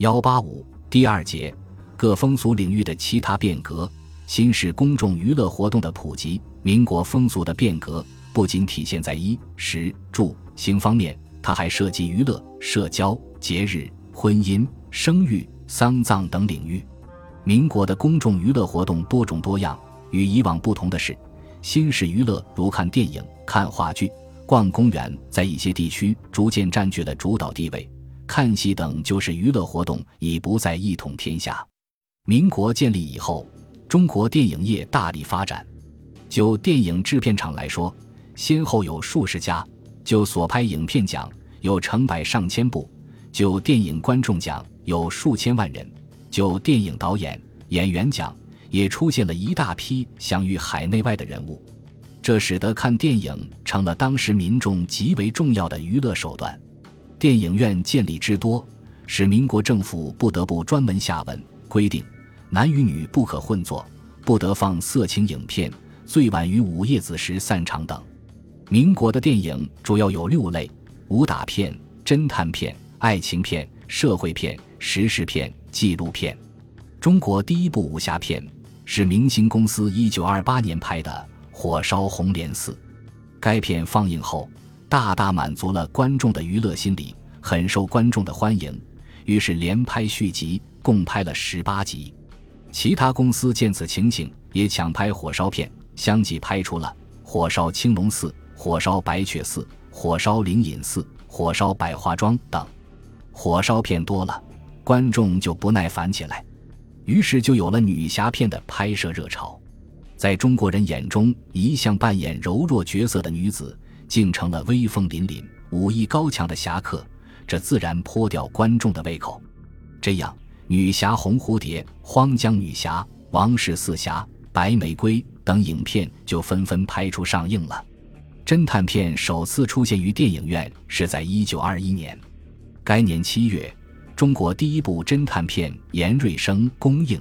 幺八五第二节，各风俗领域的其他变革。新式公众娱乐活动的普及，民国风俗的变革不仅体现在衣食住行方面，它还涉及娱乐、社交、节日、婚姻、生育、丧葬等领域。民国的公众娱乐活动多种多样，与以往不同的是，新式娱乐如看电影、看话剧、逛公园，在一些地区逐渐占据了主导地位。看戏等就是娱乐活动已不再一统天下。民国建立以后。中国电影业大力发展，就电影制片厂来说，先后有数十家；就所拍影片奖，有成百上千部；就电影观众奖，有数千万人；就电影导演、演员奖，也出现了一大批享誉海内外的人物。这使得看电影成了当时民众极为重要的娱乐手段。电影院建立之多，使民国政府不得不专门下文规定。男与女不可混作，不得放色情影片，最晚于午夜子时散场等。民国的电影主要有六类：武打片、侦探片、爱情片、社会片、时事片、纪录片。中国第一部武侠片是明星公司一九二八年拍的《火烧红莲寺》，该片放映后大大满足了观众的娱乐心理，很受观众的欢迎，于是连拍续集，共拍了十八集。其他公司见此情景，也抢拍火烧片，相继拍出了《火烧青龙寺》《火烧白雀寺》《火烧灵隐寺》《火烧百花庄》等。火烧片多了，观众就不耐烦起来，于是就有了女侠片的拍摄热潮。在中国人眼中，一向扮演柔弱角色的女子，竟成了威风凛凛、武艺高强的侠客，这自然颇吊观众的胃口。这样。女侠红蝴蝶、荒江女侠、王氏四侠、白玫瑰等影片就纷纷拍出上映了。侦探片首次出现于电影院是在一九二一年，该年七月，中国第一部侦探片《严瑞生》公映，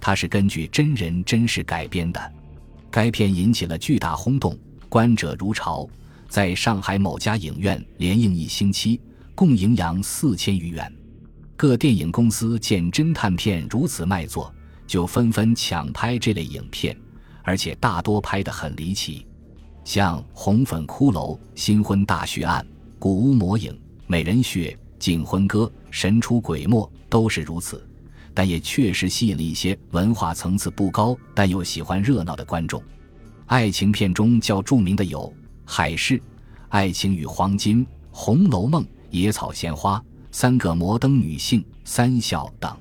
它是根据真人真事改编的。该片引起了巨大轰动，观者如潮，在上海某家影院连映一星期，共营养四千余元。各电影公司见侦探片如此卖座，就纷纷抢拍这类影片，而且大多拍得很离奇，像《红粉骷髅》《新婚大血案》《古屋魔影》《美人血》《警婚歌》《神出鬼没》都是如此，但也确实吸引了一些文化层次不高但又喜欢热闹的观众。爱情片中较著名的有《海市》《爱情与黄金》《红楼梦》《野草鲜花》。三个摩登女性、三笑等，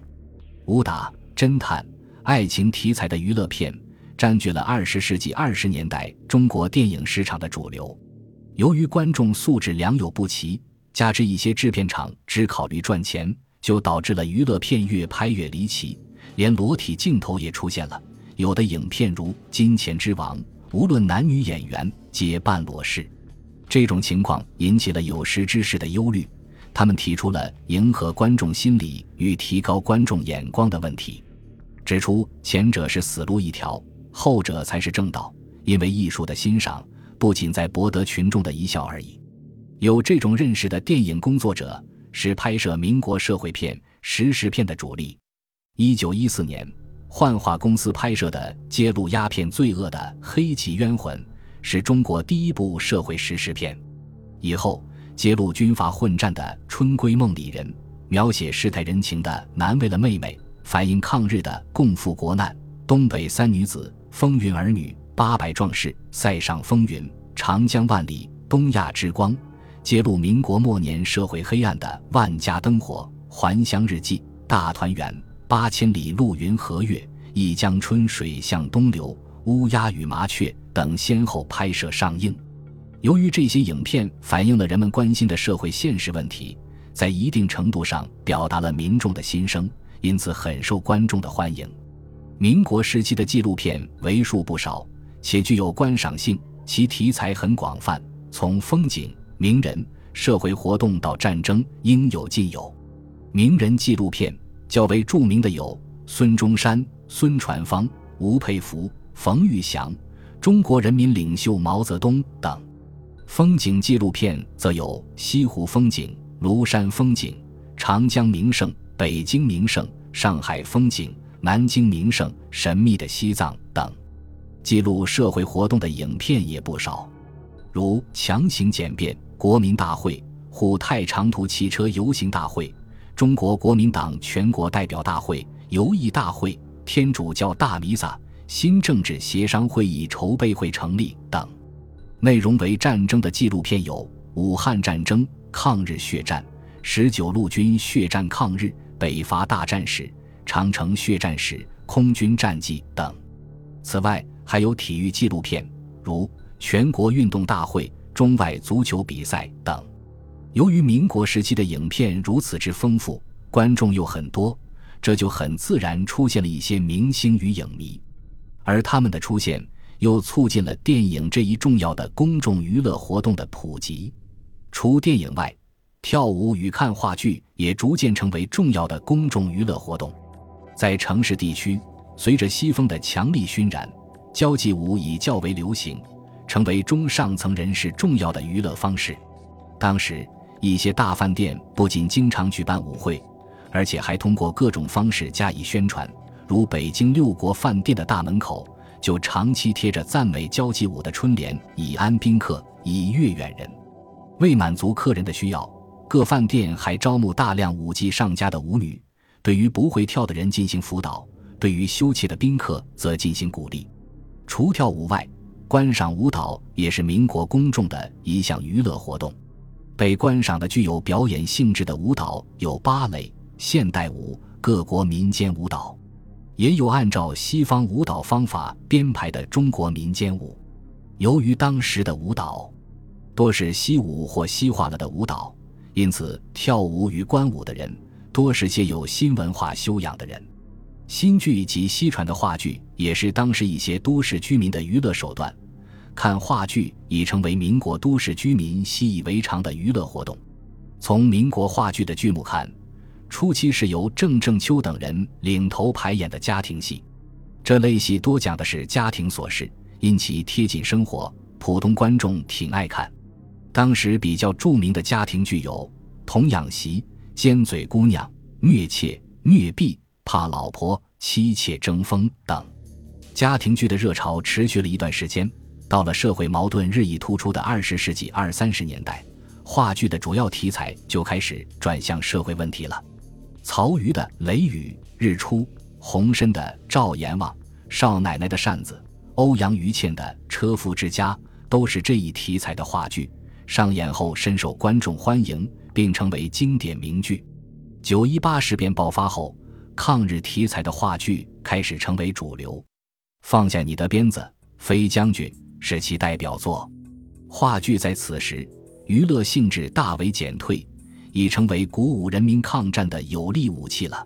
武打、侦探、爱情题材的娱乐片占据了二十世纪二十年代中国电影市场的主流。由于观众素质良莠不齐，加之一些制片厂只考虑赚钱，就导致了娱乐片越拍越离奇，连裸体镜头也出现了。有的影片如《金钱之王》，无论男女演员皆半裸视，这种情况引起了有识之士的忧虑。他们提出了迎合观众心理与提高观众眼光的问题，指出前者是死路一条，后者才是正道。因为艺术的欣赏不仅在博得群众的一笑而已。有这种认识的电影工作者是拍摄民国社会片、时事片的主力。一九一四年，幻化公司拍摄的揭露鸦片罪恶的《黑旗冤魂》是中国第一部社会时事片。以后。揭露军阀混战的《春闺梦里人》，描写世态人情的《难为了妹妹》，反映抗日的《共赴国难》，东北三女子、风云儿女、八百壮士、塞上风云、长江万里、东亚之光，揭露民国末年社会黑暗的《万家灯火》、《还乡日记》、《大团圆》、《八千里路云和月》、《一江春水向东流》、《乌鸦与麻雀》等先后拍摄上映。由于这些影片反映了人们关心的社会现实问题，在一定程度上表达了民众的心声，因此很受观众的欢迎。民国时期的纪录片为数不少，且具有观赏性，其题材很广泛，从风景、名人、社会活动到战争，应有尽有。名人纪录片较为著名的有孙中山、孙传芳、吴佩孚、冯玉祥、中国人民领袖毛泽东等。风景纪录片则有西湖风景、庐山风景、长江名胜、北京名胜、上海风景、南京名胜、神秘的西藏等。记录社会活动的影片也不少，如强行简便、国民大会、虎泰长途汽车游行大会、中国国民党全国代表大会、游艺大会、天主教大弥撒、新政治协商会议筹备会成立等。内容为战争的纪录片有《武汉战争》《抗日血战》《十九路军血战抗日》《北伐大战史》《长城血战史》《空军战绩》等。此外，还有体育纪录片，如全国运动大会、中外足球比赛等。由于民国时期的影片如此之丰富，观众又很多，这就很自然出现了一些明星与影迷，而他们的出现又促进了电影这一重要的公众娱乐活动的普及。除电影外，跳舞与看话剧也逐渐成为重要的公众娱乐活动。在城市地区，随着西风的强力熏染。交际舞已较为流行，成为中上层人士重要的娱乐方式。当时，一些大饭店不仅经常举办舞会，而且还通过各种方式加以宣传。如北京六国饭店的大门口就长期贴着赞美交际舞的春联，以安宾客，以悦远人。为满足客人的需要，各饭店还招募大量舞技上佳的舞女，对于不会跳的人进行辅导，对于羞怯的宾客则进行鼓励。除跳舞外，观赏舞蹈也是民国公众的一项娱乐活动。被观赏的具有表演性质的舞蹈有芭蕾、现代舞、各国民间舞蹈，也有按照西方舞蹈方法编排的中国民间舞。由于当时的舞蹈多是西舞或西化了的舞蹈，因此跳舞与观舞的人多是些有新文化修养的人。新剧及西传的话剧也是当时一些都市居民的娱乐手段，看话剧已成为民国都市居民习以为常的娱乐活动。从民国话剧的剧目看，初期是由郑正秋等人领头排演的家庭戏，这类戏多讲的是家庭琐事，因其贴近生活，普通观众挺爱看。当时比较著名的家庭剧有《童养媳》《尖嘴姑娘》《虐妾》《虐婢》。怕老婆、妻妾争锋等，家庭剧的热潮持续了一段时间。到了社会矛盾日益突出的二十世纪二三十年代，话剧的主要题材就开始转向社会问题了。曹禺的《雷雨》，日出；洪深的《赵阎王》，少奶奶的扇子；欧阳予倩的《车夫之家》，都是这一题材的话剧。上演后深受观众欢迎，并成为经典名剧。九一八事变爆发后。抗日题材的话剧开始成为主流，放下你的鞭子，飞将军是其代表作。话剧在此时娱乐性质大为减退，已成为鼓舞人民抗战的有力武器了。